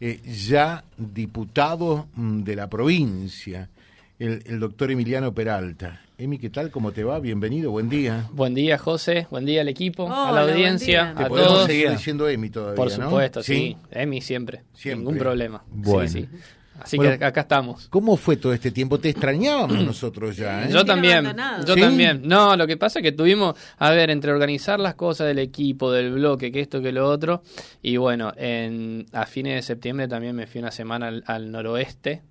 eh, ya diputado mm, de la provincia, el, doctor Emiliano Peralta. Emi, ¿qué tal? ¿Cómo te va? Bienvenido, buen día. Buen día, José, buen día al equipo, a la audiencia, a todos. seguir diciendo Emi todavía, Por supuesto, ¿Sí? Emi siempre, ningún problema. Bueno. Sí, sí. Así que acá estamos. ¿Cómo fue todo este tiempo? Te extrañábamos nosotros ya. ¿eh? Yo también. Yo también. No, lo que pasa es que tuvimos, a ver, entre organizar las cosas del equipo, del bloque, que esto, que lo otro. Y bueno, en, a fines de septiembre también me fui una semana al, noroeste.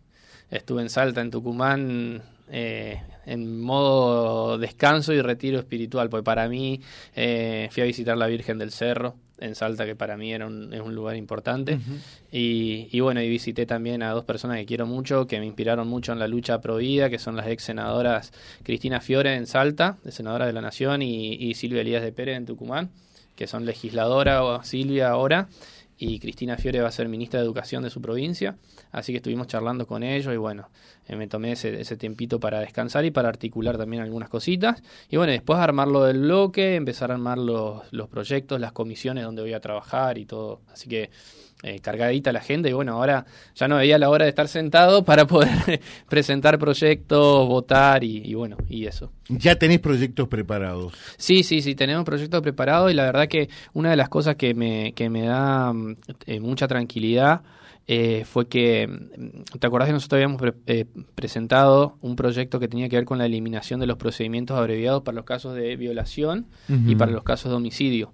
Estuve en Salta, en Tucumán. Eh, en modo descanso y retiro espiritual, porque para mí eh, fui a visitar la Virgen del Cerro, en Salta, que para mí era un, es un lugar importante. y, bueno, y visité también a dos personas que quiero mucho, que me inspiraron mucho en la lucha pro vida, que son las ex senadoras Cristina Fiore en Salta, de senadora de la Nación, y, y Silvia Elías de Pérez en Tucumán, que son legisladora, o Silvia ahora, y Cristina Fiore va a ser ministra de Educación de su provincia, así que estuvimos charlando con ellos y bueno, eh, me tomé ese, ese tiempito para descansar y para articular también algunas cositas. Y bueno, después armarlo del bloque, empezar a armar los, los proyectos, las comisiones donde voy a trabajar y todo, así que eh, cargadita la agenda y bueno, ahora ya no veía la hora de estar sentado para poder presentar proyectos, votar y, bueno, y eso. ¿Ya tenés proyectos preparados? Sí, sí, sí, tenemos proyectos preparados y la verdad que una de las cosas que me, que me da eh, mucha tranquilidad eh, fue que, ¿te acordás que nosotros habíamos presentado un proyecto que tenía que ver con la eliminación de los procedimientos abreviados para los casos de violación y para los casos de homicidio?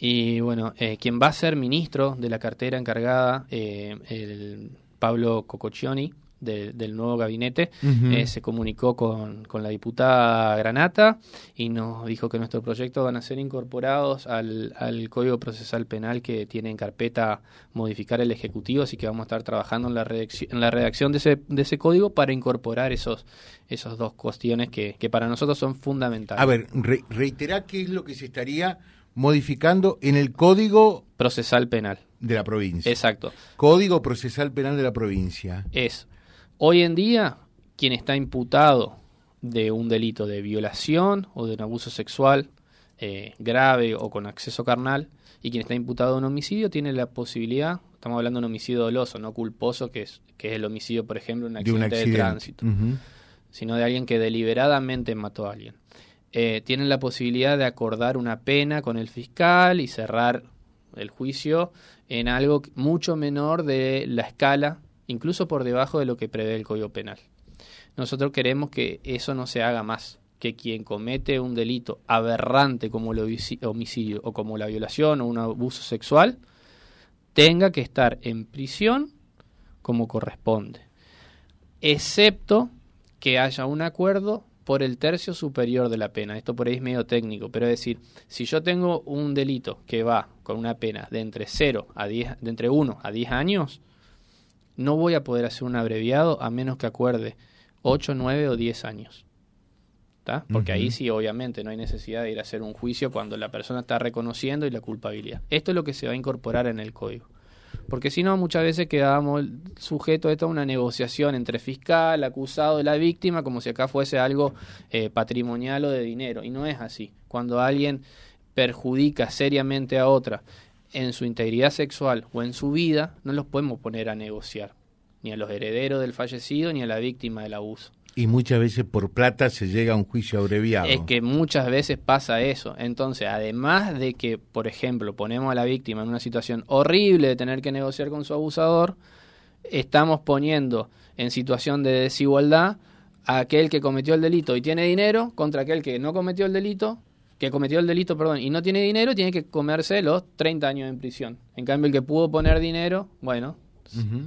Y bueno, eh, quien va a ser ministro de la cartera encargada, eh, el Pablo Cococcioni, del nuevo gabinete, eh, se comunicó con, con, la diputada Granata y nos dijo que nuestros proyectos van a ser incorporados al, al, Código Procesal Penal que tiene en carpeta modificar el Ejecutivo, así que vamos a estar trabajando en la redacción, en la redacción de, ese, de ese código para incorporar esos, esos dos cuestiones que, que para nosotros son fundamentales. A ver, reiterá qué es lo que se estaría modificando en el Código Procesal Penal de la provincia. Exacto. Código Procesal Penal de la provincia. Es, hoy en día, quien está imputado de un delito de violación o de un abuso sexual eh, grave o con acceso carnal, y quien está imputado de un homicidio tiene la posibilidad, estamos hablando de un homicidio doloso, no culposo, que es, que es el homicidio, por ejemplo, en un accidente de, tránsito, sino de alguien que deliberadamente mató a alguien eh, tienen la posibilidad de acordar una pena con el fiscal y cerrar el juicio en algo mucho menor de la escala, incluso por debajo de lo que prevé el Código Penal. Nosotros queremos que eso no se haga más, que quien comete un delito aberrante como el homicidio o como la violación o un abuso sexual tenga que estar en prisión como corresponde, excepto que haya un acuerdo por el tercio superior de la pena. Esto por ahí es medio técnico, pero es decir, si yo tengo un delito que va con una pena de entre 0 a 10, de entre 1 a 10 años, no voy a poder hacer un abreviado a menos que acuerde 8, 9 o 10 años. Porque ahí sí, obviamente, no hay necesidad de ir a hacer un juicio cuando la persona está reconociendo y la culpabilidad. Esto es lo que se va a incorporar en el código porque si no muchas veces quedábamos sujetos a toda una negociación entre fiscal, acusado y la víctima, como si acá fuese algo eh, patrimonial o de dinero, y no es así. Cuando alguien perjudica seriamente a otra en su integridad sexual o en su vida, no los podemos poner a negociar, ni a los herederos del fallecido ni a la víctima del abuso. Y muchas veces por plata se llega a un juicio abreviado. Es que muchas veces pasa eso. Entonces, además de que, por ejemplo, ponemos a la víctima en una situación horrible de tener que negociar con su abusador, estamos poniendo en situación de desigualdad a aquel que cometió el delito y tiene dinero contra aquel que no cometió el delito, que cometió el delito, perdón, y no tiene dinero, tiene que comerse los 30 años en prisión. En cambio, el que pudo poner dinero, bueno,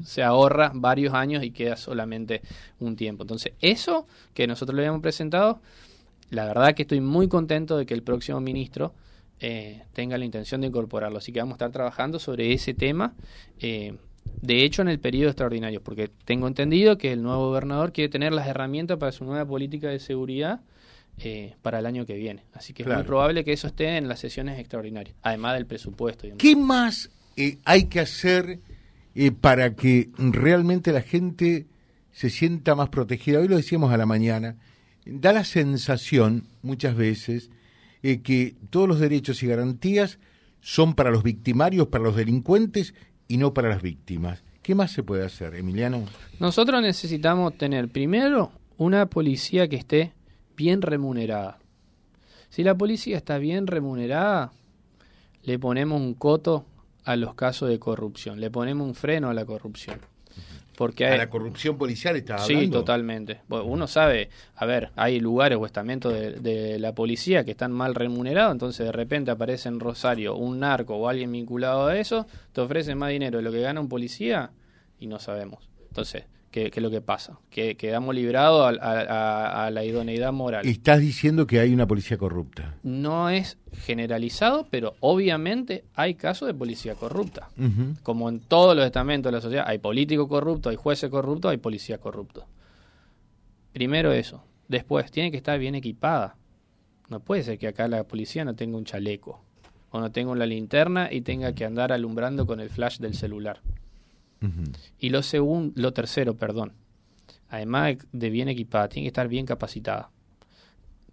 se ahorra varios años y queda solamente un tiempo. Entonces, eso que nosotros le habíamos presentado, la verdad que estoy muy contento de que el próximo ministro eh, tenga la intención de incorporarlo. Así que vamos a estar trabajando sobre ese tema. Eh, de hecho, en el periodo extraordinario, porque tengo entendido que el nuevo gobernador quiere tener las herramientas para su nueva política de seguridad eh, para el año que viene. Así que es muy probable que eso esté en las sesiones extraordinarias, además del presupuesto. ¿Qué más hay que hacer eh, para que realmente la gente se sienta más protegida. Hoy lo decíamos a la mañana, da la sensación muchas veces eh, que todos los derechos y garantías son para los victimarios, para los delincuentes y no para las víctimas. ¿Qué más se puede hacer, Emiliano? Nosotros necesitamos tener primero una policía que esté bien remunerada. Si la policía está bien remunerada, le ponemos un coto a los casos de corrupción, le ponemos un freno a la corrupción. Porque a la corrupción policial está hablando. Sí, totalmente. Uno sabe, a ver, hay lugares o estamentos de, la policía que están mal remunerados, entonces de repente aparece en Rosario un narco o alguien vinculado a eso, te ofrece más dinero de lo que gana un policía y no sabemos. Entonces, ¿Qué, es lo que pasa? Que quedamos librados a, la idoneidad moral. ¿Estás diciendo que hay una policía corrupta? No es generalizado, pero obviamente hay casos de policía corrupta. Como en todos los estamentos de la sociedad, hay políticos corruptos, hay jueces corruptos, hay policía corrupto. Primero eso. Después, tiene que estar bien equipada. No puede ser que acá la policía no tenga un chaleco o no tenga una linterna y tenga que andar alumbrando con el flash del celular. Y lo segundo, lo tercero, perdón, además de bien equipada, tiene que estar bien capacitada.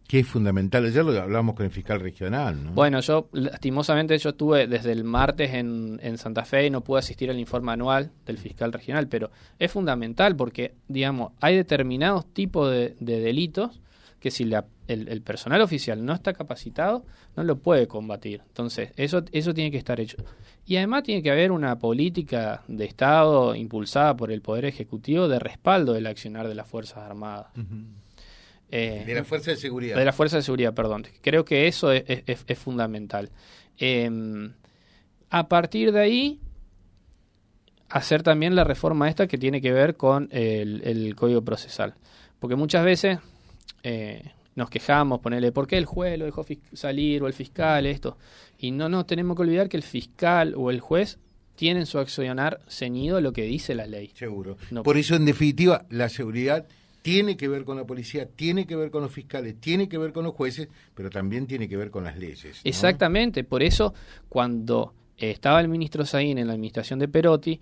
Que es fundamental. Ayer lo hablamos con el fiscal regional, ¿no? Bueno, yo, lastimosamente, yo estuve desde el martes en, en Santa Fe y no pude asistir al informe anual del fiscal regional, pero es fundamental porque, digamos, hay determinados tipos de, de delitos que si la, el, personal oficial no está capacitado, no lo puede combatir. Entonces, eso, eso tiene que estar hecho. Y además tiene que haber una política de Estado impulsada por el Poder Ejecutivo de respaldo del accionar de las Fuerzas Armadas. Eh, de la Fuerza de Seguridad. De la Fuerza de Seguridad, perdón. Creo que eso es, es, fundamental. Em, a partir de ahí, hacer también la reforma esta que tiene que ver con el, el Código Procesal. Porque muchas veces eh, nos quejamos, ponerle, ¿por qué el juez lo dejó salir o el fiscal esto? Y no nos tenemos que olvidar que el fiscal o el juez tienen su accionar ceñido lo que dice la ley. Seguro. Por eso, en definitiva, la seguridad tiene que ver con la policía, tiene que ver con los fiscales, tiene que ver con los jueces, pero también tiene que ver con las leyes. Exactamente. Por eso, cuando estaba el ministro Saín en la administración de Perotti,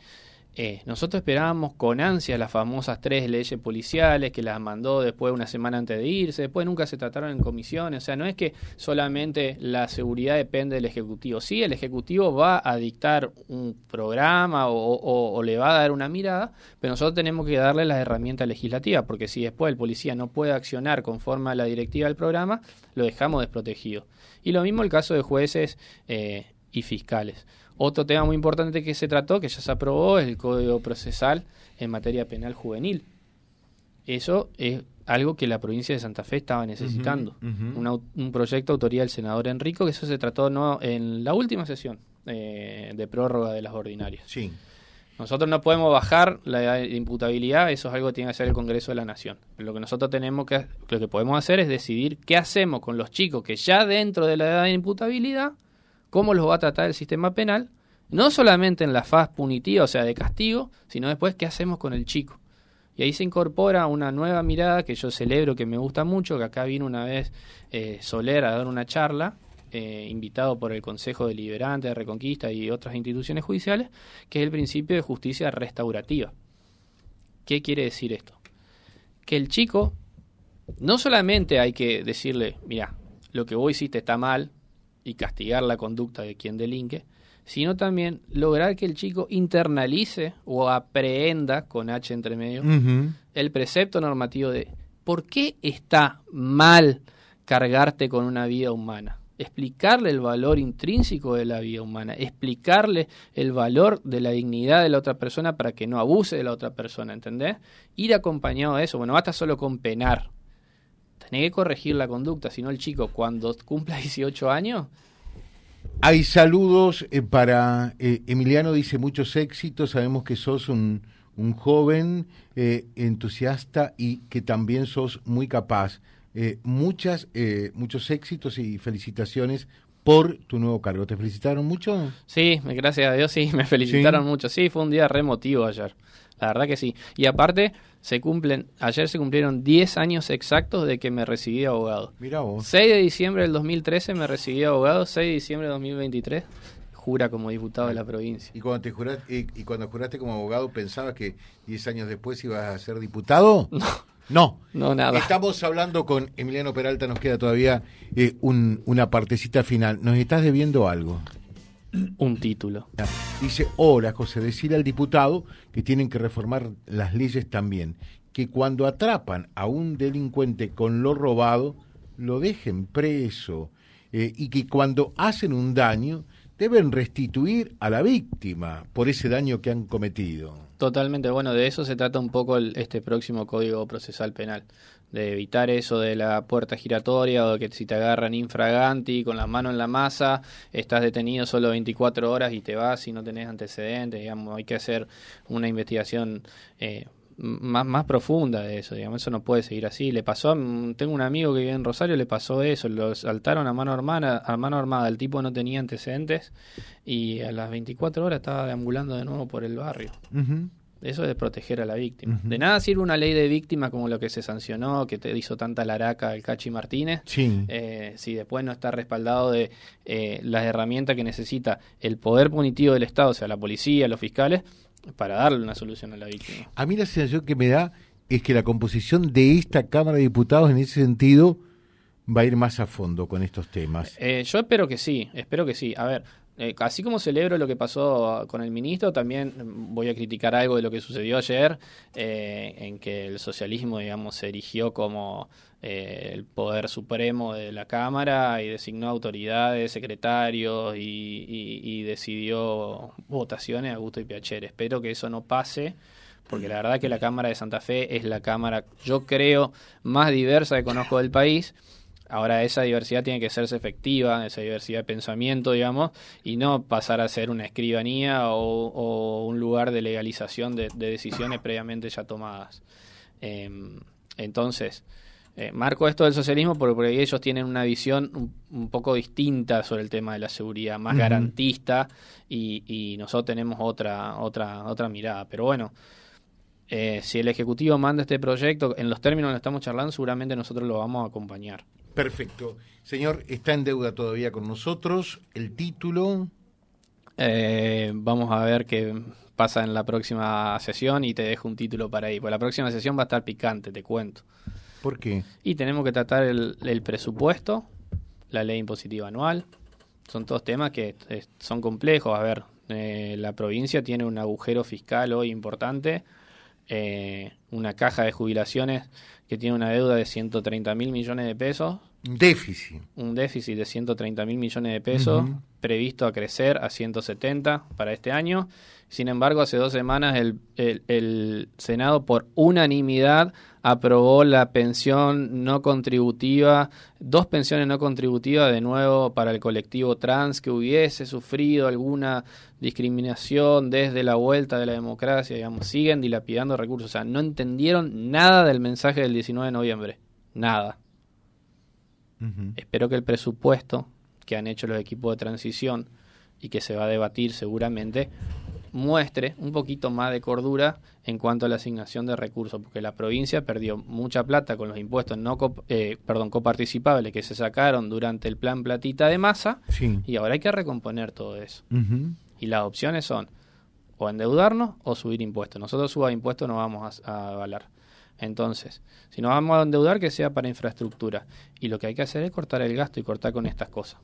eh, nosotros esperábamos con ansia las famosas tres leyes policiales que las mandó después una semana antes de irse, después nunca se trataron en comisiones, o sea, no es que solamente la seguridad depende del Ejecutivo, sí, el Ejecutivo va a dictar un programa o, le va a dar una mirada, pero nosotros tenemos que darle las herramientas legislativas, porque si después el policía no puede accionar conforme a la directiva del programa, lo dejamos desprotegido. Y lo mismo el caso de jueces eh, y fiscales. Otro tema muy importante que se trató, que ya se aprobó, es el Código Procesal en materia penal juvenil. Eso es algo que la provincia de Santa Fe estaba necesitando. un proyecto de autoría del senador Enrico, que eso se trató no en la última sesión eh, de prórroga de las ordinarias. Sí. Nosotros no podemos bajar la edad de imputabilidad, eso es algo que tiene que hacer el Congreso de la Nación. lo que nosotros tenemos que, lo que podemos hacer es decidir qué hacemos con los chicos que ya dentro de la edad de imputabilidad cómo los va a tratar el sistema penal, no solamente en la faz punitiva, o sea, de castigo, sino después qué hacemos con el chico. Y ahí se incorpora una nueva mirada que yo celebro, que me gusta mucho, que acá vino una vez eh, Soler a dar una charla, eh, invitado por el Consejo Deliberante de Reconquista y otras instituciones judiciales, que es el principio de justicia restaurativa. ¿Qué quiere decir esto? Que el chico, no solamente hay que decirle, mira, lo que vos hiciste está mal, y castigar la conducta de quien delinque, sino también lograr que el chico internalice o aprehenda, con H entre medio, el precepto normativo de por qué está mal cargarte con una vida humana. Explicarle el valor intrínseco de la vida humana, explicarle el valor de la dignidad de la otra persona para que no abuse de la otra persona, ¿entendés? Ir acompañado de eso, bueno, basta solo con penar, tenés que corregir la conducta, si no el chico cuando cumpla 18 años... Hay saludos eh, para eh, Emiliano, dice muchos éxitos, sabemos que sos un, un joven eh, entusiasta y que también sos muy capaz. muchas, muchos éxitos y felicitaciones por tu nuevo cargo. ¿Te felicitaron mucho? Sí, gracias a Dios, sí, me felicitaron mucho. Sí, fue un día remotivo ayer. La verdad que sí. Y aparte, se cumplen, ayer se cumplieron 10 años exactos de que me recibí abogado. Mira vos. 6 de diciembre del 2013 me recibí abogado, 6 de diciembre del 2023 jura como diputado de la provincia. ¿Y cuando, te juraste, y, cuando juraste como abogado pensabas que 10 años después ibas a ser diputado? No. No, nada. Estamos hablando con Emiliano Peralta, nos queda todavía eh, una partecita final. ¿Nos estás debiendo algo? Un título. Dice, hola José, decirle al diputado que tienen que reformar las leyes también, que cuando atrapan a un delincuente con lo robado, lo dejen preso eh, y que cuando hacen un daño deben restituir a la víctima por ese daño que han cometido. Totalmente, bueno, de eso se trata un poco el, este próximo Código Procesal Penal, de evitar eso de la puerta giratoria o de que si te agarran infraganti con las manos en la masa, estás detenido solo 24 horas y te vas y no tenés antecedentes, digamos, hay que hacer una investigación eh, más, más profunda de eso, digamos, eso no puede seguir así. Le pasó, tengo un amigo que vive en Rosario, le pasó eso, lo saltaron a mano armada, a mano armada, el tipo no tenía antecedentes y a las 24 horas estaba deambulando de nuevo por el barrio. Eso es de proteger a la víctima. De nada sirve una ley de víctima como lo que se sancionó, que te hizo tanta laraca el Cachi Martínez, eh, si después no está respaldado de eh, las herramientas que necesita el poder punitivo del Estado, o sea, la policía, los fiscales, para darle una solución a la víctima. A mí la sensación que me da es que la composición de esta Cámara de Diputados en ese sentido va a ir más a fondo con estos temas. Eh, yo espero que sí, espero que sí. A ver, eh, así como celebro lo que pasó con el ministro, también voy a criticar algo de lo que sucedió ayer, eh, en que el socialismo, digamos, se erigió como eh, el poder supremo de la Cámara y designó autoridades, secretarios y, decidió votaciones a gusto y piacere. Espero que eso no pase porque la verdad que la Cámara de Santa Fe es la Cámara, yo creo, más diversa que conozco del país. Ahora esa diversidad tiene que serse efectiva, esa diversidad de pensamiento, digamos, y no pasar a ser una escribanía o, un lugar de legalización de, decisiones previamente ya tomadas. Em, entonces, eh, marco esto del socialismo porque, ellos tienen una visión un, poco distinta sobre el tema de la seguridad, más garantista, y, nosotros tenemos otra, otra, otra mirada. Pero bueno, eh, si el Ejecutivo manda este proyecto, en los términos que estamos charlando, seguramente nosotros lo vamos a acompañar. Perfecto. Señor, está en deuda todavía con nosotros. El título. Eh, vamos a ver qué pasa en la próxima sesión y te dejo un título para ahí. Pues la próxima sesión va a estar picante, te cuento. ¿Por qué? Y tenemos que tratar el, presupuesto, la ley impositiva anual. Son todos temas que son complejos. A ver, eh, la provincia tiene un agujero fiscal hoy importante, eh, una caja de jubilaciones que tiene una deuda de 130 mil millones de pesos. Déficit. Un déficit de 130 mil millones de pesos, previsto a crecer a 170 para este año. Sin embargo, hace dos semanas el, el, Senado por unanimidad aprobó la pensión no contributiva, dos pensiones no contributivas de nuevo para el colectivo trans que hubiese sufrido alguna discriminación desde la vuelta de la democracia, digamos, siguen dilapidando recursos, o sea, no entendieron nada del mensaje del 19 de noviembre, nada. Espero que el presupuesto que han hecho los equipos de transición y que se va a debatir seguramente muestre un poquito más de cordura en cuanto a la asignación de recursos, porque la provincia perdió mucha plata con los impuestos no eh, perdón, coparticipables que se sacaron durante el plan platita de masa y ahora hay que recomponer todo eso. Y las opciones son o endeudarnos o subir impuestos. Nosotros suba impuestos no vamos a, avalar. Entonces, si nos vamos a endeudar, que sea para infraestructura. Y lo que hay que hacer es cortar el gasto y cortar con estas cosas.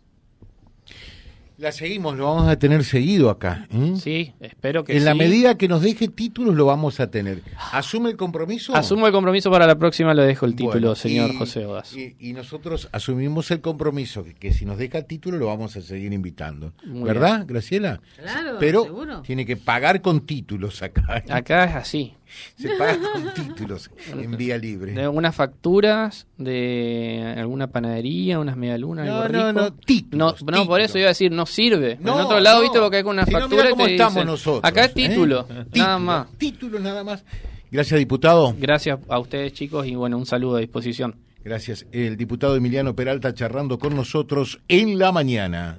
La seguimos, lo vamos a tener seguido acá. ¿eh? Sí, espero que En la medida que nos deje títulos lo vamos a tener. ¿Asume el compromiso? Asumo el compromiso para la próxima, le dejo el título, señor José Odas. Y, nosotros asumimos el compromiso, que, si nos deja título lo vamos a seguir invitando. ¿Verdad, Graciela? Claro, Pero tiene que pagar con títulos acá. ¿eh? Acá es así. Se paga con títulos en vía libre. De algunas facturas, de alguna panadería, unas medialunas. No, no, no, títulos. No, por eso iba a decir, no sirve. No, en otro lado, viste, porque hay una factura. cómo estamos nosotros. Acá es ¿eh? título, nada más. Título, nada más. Gracias, diputado. Gracias a ustedes, chicos, y bueno, un saludo a disposición. Gracias. El diputado Emiliano Peralta charlando con nosotros en la mañana